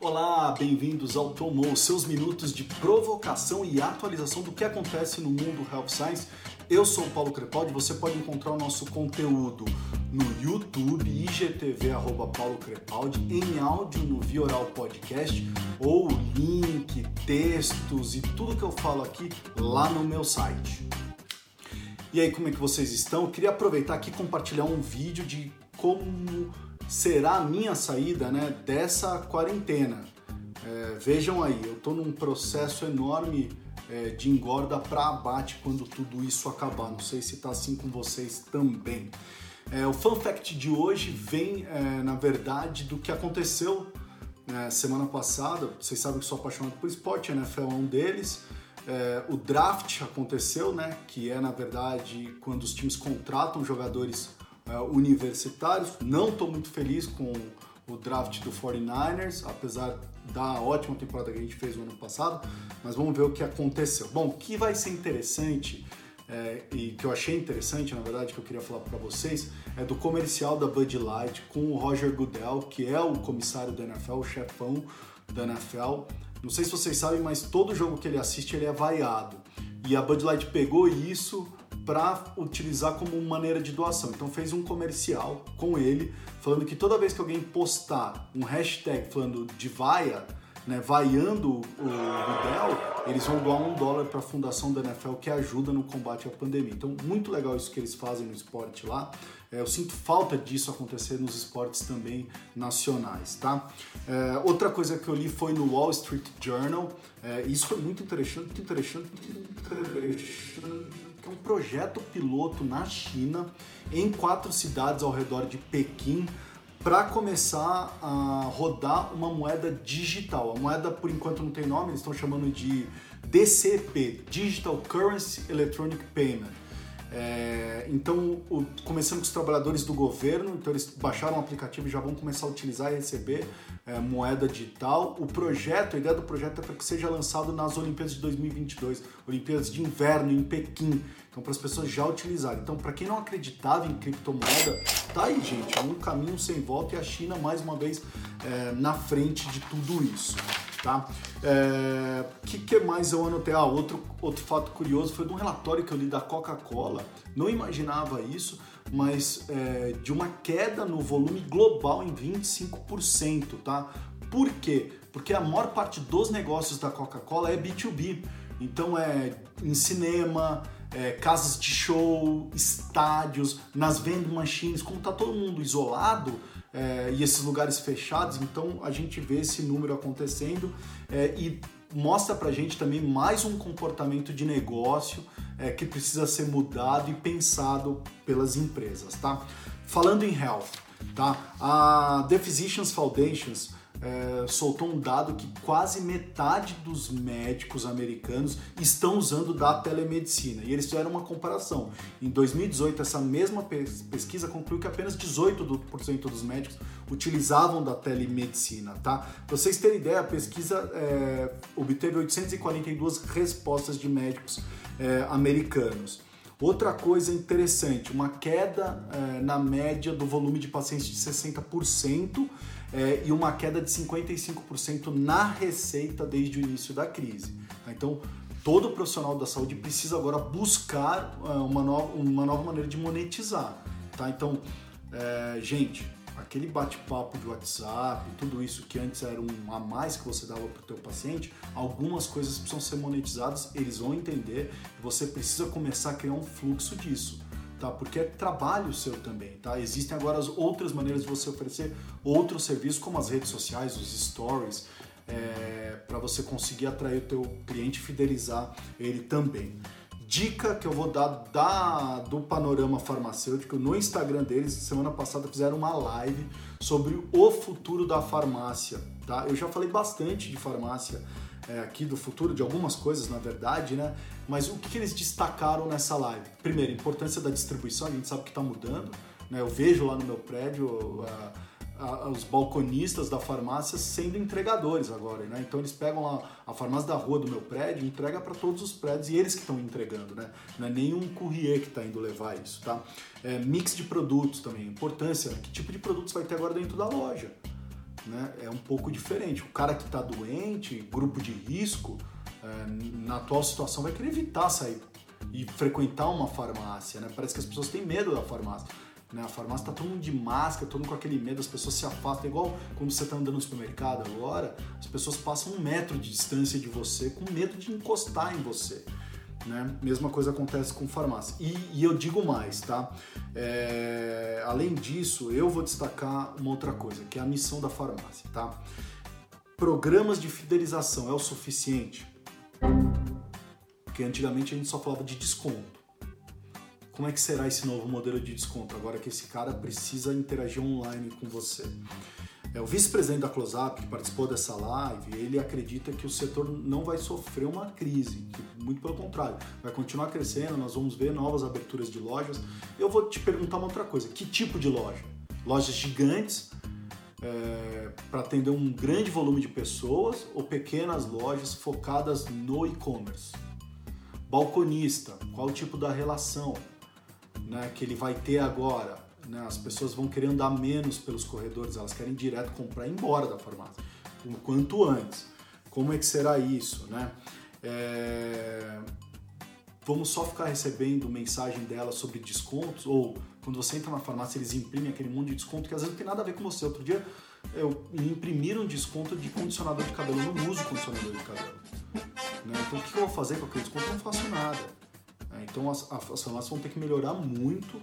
Olá, bem-vindos ao Tomou, seus minutos de provocação e atualização do que acontece no mundo Health Science. Eu sou o Paulo Crepaldi, você pode encontrar o nosso conteúdo no YouTube, IGTV, arroba Paulo Crepaldi, em áudio no Via Oral Podcast, ou link, textos e tudo que eu falo aqui lá no meu site. E aí, como é que vocês estão? Eu queria aproveitar aqui e compartilhar um vídeo de como será a minha saída né, dessa quarentena. É, vejam aí, eu estou num processo enorme é, de engorda para abate quando tudo isso acabar. Não sei se está assim com vocês também. É, o fun fact de hoje vem, é, na verdade, do que aconteceu né, semana passada. Vocês sabem que sou apaixonado por esporte, a NFL é um deles. É, o draft aconteceu, né? Que é na verdade quando os times contratam jogadores universitários. Não estou muito feliz com o draft do 49ers, apesar da ótima temporada que a gente fez no ano passado, mas vamos ver o que aconteceu. Bom, o que vai ser interessante é, e que eu achei interessante, na verdade, que eu queria falar para vocês, é do comercial da Bud Light com o Roger Goodell, que é o comissário da NFL, o chefão da NFL. Não sei se vocês sabem, mas todo jogo que ele assiste ele é vaiado. E a Bud Light pegou isso para utilizar como maneira de doação. Então fez um comercial com ele falando que toda vez que alguém postar um hashtag falando de vaia, né, vaiando o Rudel, eles vão doar um dólar para a fundação da NFL que ajuda no combate à pandemia. Então, muito legal isso que eles fazem no esporte lá. É, eu sinto falta disso acontecer nos esportes também nacionais, tá? É, outra coisa que eu li foi no Wall Street Journal. É, isso foi muito interessante, muito interessante, muito interessante um projeto piloto na China, em quatro cidades ao redor de Pequim, para começar a rodar uma moeda digital. A moeda, por enquanto, não tem nome, eles estão chamando de DCP Digital Currency Electronic Payment. É, então, o, começando com os trabalhadores do governo, então eles baixaram o aplicativo e já vão começar a utilizar e receber é, moeda digital. O projeto, a ideia do projeto é para que seja lançado nas Olimpíadas de 2022, Olimpíadas de Inverno em Pequim. Então, para as pessoas já utilizarem. Então, para quem não acreditava em criptomoeda, tá aí, gente, um caminho sem volta e a China, mais uma vez, é, na frente de tudo isso tá? O é, que, que mais eu anotei? Ah, outro, outro fato curioso foi de um relatório que eu li da Coca-Cola, não imaginava isso, mas é, de uma queda no volume global em 25%, tá? Por quê? Porque a maior parte dos negócios da Coca-Cola é B2B, então é em cinema, é, casas de show, estádios, nas vending machines, como tá todo mundo isolado, é, e esses lugares fechados, então a gente vê esse número acontecendo é, e mostra pra gente também mais um comportamento de negócio é, que precisa ser mudado e pensado pelas empresas, tá? Falando em health, tá? A The Physicians Foundations é, soltou um dado que quase metade dos médicos americanos estão usando da telemedicina. E eles fizeram uma comparação. Em 2018, essa mesma pesquisa concluiu que apenas 18% dos médicos utilizavam da telemedicina. Tá? Para vocês terem ideia, a pesquisa é, obteve 842 respostas de médicos é, americanos. Outra coisa interessante, uma queda é, na média do volume de pacientes de 60% é, e uma queda de 55% na receita desde o início da crise. Então, todo profissional da saúde precisa agora buscar é, uma, nova, uma nova maneira de monetizar. Tá? Então, é, gente, aquele bate-papo de WhatsApp, tudo isso que antes era um a mais que você dava para o teu paciente, algumas coisas precisam ser monetizadas, eles vão entender, você precisa começar a criar um fluxo disso tá? Porque é trabalho seu também, tá? Existem agora as outras maneiras de você oferecer outros serviços, como as redes sociais, os stories, é, para você conseguir atrair o teu cliente fidelizar ele também. Dica que eu vou dar da, do Panorama Farmacêutico no Instagram deles, semana passada fizeram uma live sobre o futuro da farmácia, tá? Eu já falei bastante de farmácia é, aqui do futuro, de algumas coisas na verdade, né? Mas o que, eles destacaram nessa live? Primeiro, importância da distribuição, a gente sabe que está mudando, né? Eu vejo lá no meu prédio os balconistas da farmácia sendo entregadores agora, né? Então eles pegam lá a farmácia da rua do meu prédio, entrega para todos os prédios e eles que estão entregando, né? Não é nenhum courrier que está indo levar isso, tá? É, mix de produtos também, importância, né? que tipo de produtos vai ter agora dentro da loja? Né, é um pouco diferente. O cara que está doente, grupo de risco, é, na atual situação vai querer evitar sair e frequentar uma farmácia, né? Parece que as pessoas têm medo da farmácia. Né? A farmácia tá todo mundo de máscara, todo mundo com aquele medo, as pessoas se afastam. É igual quando você está andando no supermercado agora, as pessoas passam um metro de distância de você com medo de encostar em você. Né? Mesma coisa acontece com farmácia. E, e eu digo mais, tá? É, além disso, eu vou destacar uma outra coisa, que é a missão da farmácia, tá? Programas de fidelização é o suficiente? Porque antigamente a gente só falava de desconto. Como é que será esse novo modelo de desconto agora que esse cara precisa interagir online com você? É, o vice-presidente da CloseUp, que participou dessa live, ele acredita que o setor não vai sofrer uma crise, muito pelo contrário, vai continuar crescendo, nós vamos ver novas aberturas de lojas. Eu vou te perguntar uma outra coisa: que tipo de loja? Lojas gigantes é, para atender um grande volume de pessoas ou pequenas lojas focadas no e-commerce? Balconista, qual o tipo da relação? né, que ele vai ter agora. Né, as pessoas vão querer andar menos pelos corredores, elas querem direto comprar e ir embora da farmácia, o quanto antes. Como é que será isso? Né? É... Vamos só ficar recebendo mensagem dela sobre descontos? Ou quando você entra na farmácia, eles imprimem aquele monte de desconto que às vezes não tem nada a ver com você. Outro dia eu imprimiram um desconto de condicionador de cabelo. Eu não uso condicionador de cabelo. Né? Então o que eu vou fazer com aquele desconto? Eu não faço nada. É, então as, as farmácias vão ter que melhorar muito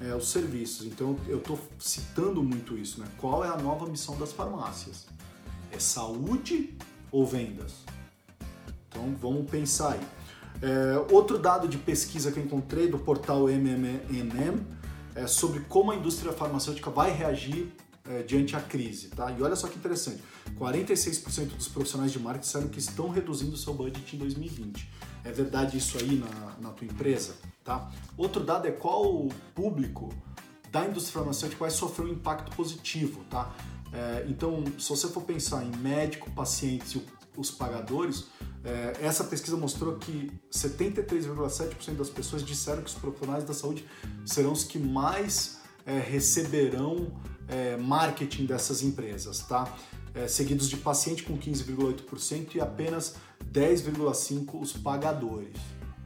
é, os serviços. Então eu estou citando muito isso. Né? Qual é a nova missão das farmácias? É saúde ou vendas? Então vamos pensar aí. É, outro dado de pesquisa que eu encontrei do portal MMNM é sobre como a indústria farmacêutica vai reagir é, diante à crise. Tá? E olha só que interessante: 46% dos profissionais de marketing disseram que estão reduzindo seu budget em 2020. É verdade isso aí na, na tua empresa? Tá? Outro dado é qual o público da indústria farmacêutica vai sofrer um impacto positivo. Tá? É, então, se você for pensar em médico, pacientes e os pagadores, é, essa pesquisa mostrou que 73,7% das pessoas disseram que os profissionais da saúde serão os que mais é, receberão é, marketing dessas empresas, tá? É, seguidos de paciente com 15,8% e apenas 10,5% os pagadores.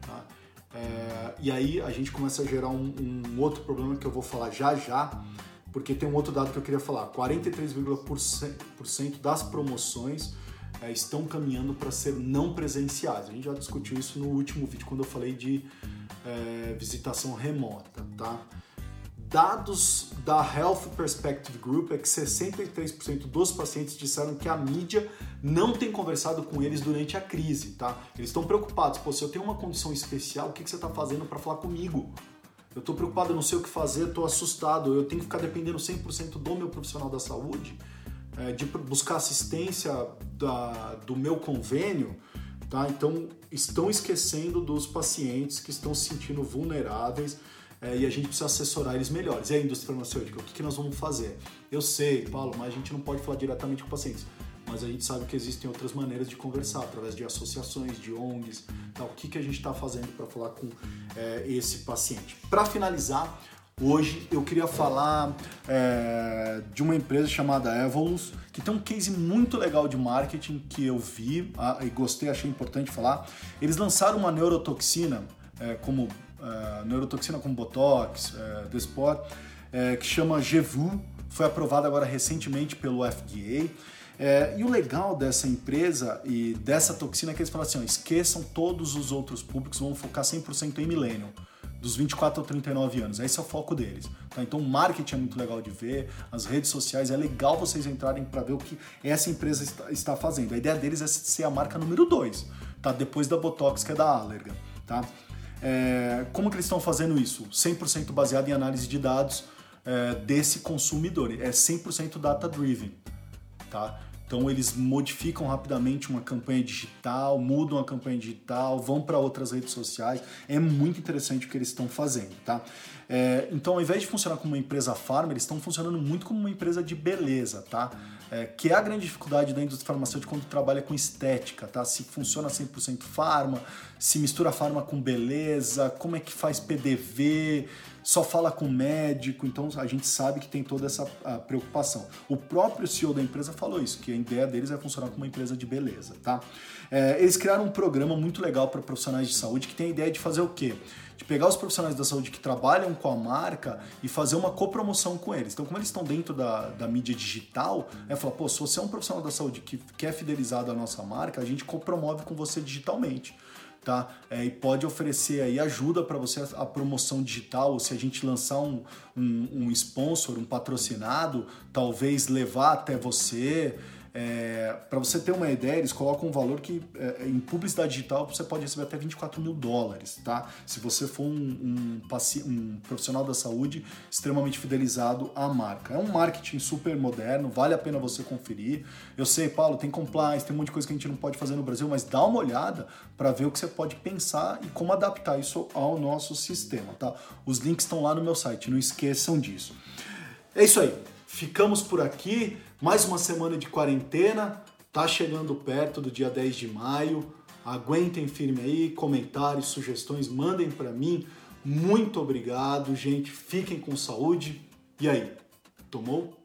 Tá? É, e aí a gente começa a gerar um, um, outro problema que eu vou falar já já, porque tem um outro dado que eu queria falar: 43,% das promoções é, estão caminhando para ser não presenciais. A gente já discutiu isso no último vídeo quando eu falei de é, visitação remota, tá? Dados da Health Perspective Group é que 63% dos pacientes disseram que a mídia não tem conversado com eles durante a crise, tá? Eles estão preocupados. Pô, se eu tenho uma condição especial, o que, que você está fazendo para falar comigo? Eu estou preocupado, eu não sei o que fazer, estou assustado, eu tenho que ficar dependendo 100% do meu profissional da saúde, é, de buscar assistência da, do meu convênio, tá? Então, estão esquecendo dos pacientes que estão se sentindo vulneráveis é, e a gente precisa assessorar eles melhores. E a indústria farmacêutica, o que, que nós vamos fazer? Eu sei, Paulo, mas a gente não pode falar diretamente com pacientes mas a gente sabe que existem outras maneiras de conversar, através de associações, de ONGs, tá? o que, que a gente está fazendo para falar com é, esse paciente. Para finalizar, hoje eu queria falar é, de uma empresa chamada Evolus, que tem um case muito legal de marketing que eu vi ah, e gostei, achei importante falar. Eles lançaram uma neurotoxina, é, como uh, neurotoxina como Botox, uh, Despot, uh, que chama Gevu, foi aprovada agora recentemente pelo FDA. É, e o legal dessa empresa e dessa toxina é que eles falam assim: ó, esqueçam todos os outros públicos, vão focar 100% em millennial, dos 24 a 39 anos. Esse é o foco deles. Tá? Então, o marketing é muito legal de ver, as redes sociais, é legal vocês entrarem para ver o que essa empresa está, está, fazendo. A ideia deles é ser a marca número 2, tá? depois da Botox, que é da Allergan. Tá? É, como que eles estão fazendo isso? 100% baseado em análise de dados é, desse consumidor. É 100% data-driven. Tá? Então eles modificam rapidamente uma campanha digital, mudam a campanha digital, vão para outras redes sociais. É muito interessante o que eles estão fazendo, tá? É, então, ao invés de funcionar como uma empresa farma, eles estão funcionando muito como uma empresa de beleza, tá? É, que é a grande dificuldade da indústria farmacêutica quando trabalha com estética, tá? Se funciona 100% farma, se mistura farma com beleza, como é que faz PDV, só fala com médico, então a gente sabe que tem toda essa preocupação. O próprio CEO da empresa falou isso, que a ideia deles é funcionar como uma empresa de beleza, tá? É, eles criaram um programa muito legal para profissionais de saúde que tem a ideia de fazer o quê? De pegar os profissionais da saúde que trabalham com a marca e fazer uma copromoção com eles. Então, como eles estão dentro da, da mídia digital, é falar, pô, se você é um profissional da saúde que quer fidelizado à nossa marca, a gente copromove com você digitalmente tá? É, e pode oferecer aí ajuda para você a, promoção digital, se a gente lançar um, um, um sponsor, um patrocinado, talvez levar até você. É, para você ter uma ideia, eles colocam um valor que é, em publicidade digital você pode receber até 24 mil dólares, tá? Se você for um, um, um, profissional da saúde extremamente fidelizado à marca. É um marketing super moderno, vale a pena você conferir. Eu sei, Paulo, tem compliance, tem um monte de coisa que a gente não pode fazer no Brasil, mas dá uma olhada para ver o que você pode pensar e como adaptar isso ao nosso sistema, tá? Os links estão lá no meu site, não esqueçam disso. É isso aí. Ficamos por aqui. Mais uma semana de quarentena. Tá chegando perto do dia 10 de maio. Aguentem firme aí, comentários, sugestões, mandem para mim. Muito obrigado, gente. Fiquem com saúde. E aí, tomou?